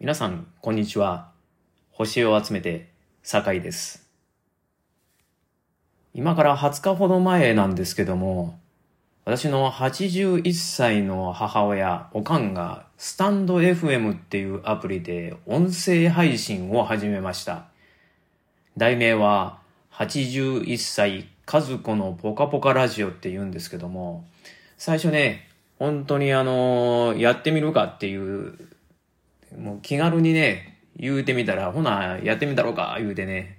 皆さん、こんにちは。星を集めて、酒井です。今から20日ほど前なんですけども、私の81歳の母親、おかんが、スタンド FM っていうアプリで音声配信を始めました。題名は、81歳和子のポカポカラジオって言うんですけども、最初ね、本当にあのやってみるかっていうもう気軽にね、言うてみたら、ほな、やってみたろうか、言うてね、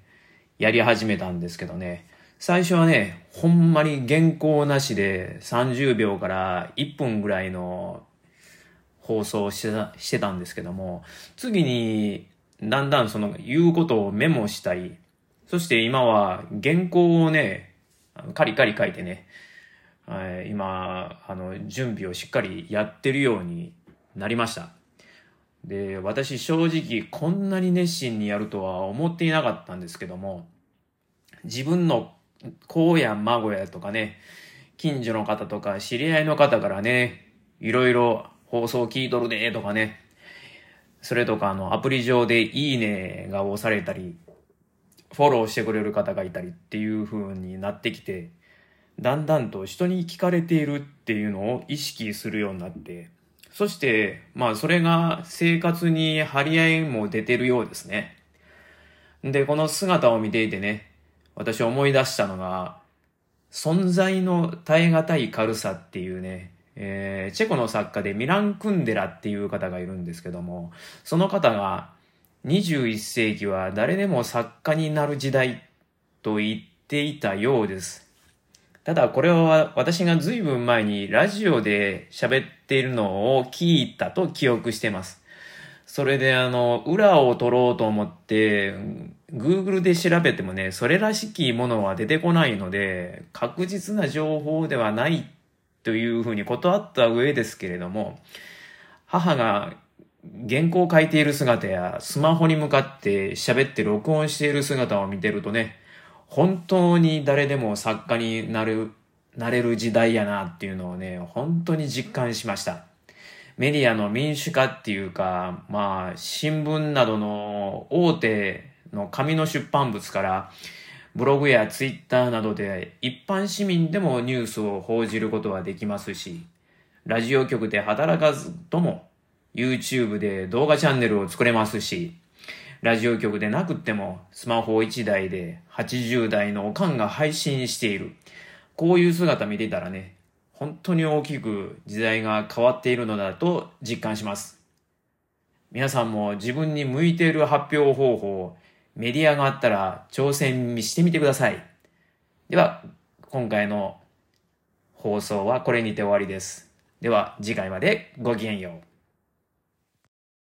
やり始めたんですけどね、最初はね、ほんまに原稿なしで30秒から1分ぐらいの放送してたしてたんですけども、次に、だんだんその言うことをメモしたり、そして今は原稿をね、カリカリ書いてね、今、あの、準備をしっかりやってるようになりました。で、私正直こんなに熱心にやるとは思っていなかったんですけども、自分の子や孫やとかね、近所の方とか知り合いの方からね、いろいろ放送聞いとるでとかね、それとかあのアプリ上でいいねが押されたり、フォローしてくれる方がいたりっていう風になってきて、だんだんと人に聞かれているっていうのを意識するようになって、そして、まあそれが生活に張り合いも出てるようですね。で、この姿を見ていてね、私思い出したのが、存在の耐え難い軽さっていうね、えーチェコの作家でミラン・クンデラっていう方がいるんですけども、その方が21世紀は誰でも作家になる時代と言っていたようです。ただこれは私が随分前にラジオで喋っているのを聞いたと記憶してます。それであの、裏を取ろうと思って、Google で調べてもね、それらしきものは出てこないので、確実な情報ではないというふうに断った上ですけれども、母が原稿を書いている姿やスマホに向かって喋って録音している姿を見てるとね、本当に誰でも作家になる、なれる時代やなっていうのをね、本当に実感しました。メディアの民主化っていうか、まあ、新聞などの大手の紙の出版物から、ブログやツイッターなどで一般市民でもニュースを報じることはできますし、ラジオ局で働かずとも YouTube で動画チャンネルを作れますし、ラジオ局でなくってもスマホ1台で80代のおかんが配信している。こういう姿見てたらね、本当に大きく時代が変わっているのだと実感します。皆さんも自分に向いている発表方法、メディアがあったら挑戦してみてください。では、今回の放送はこれにて終わりです。では、次回までごきげんよう。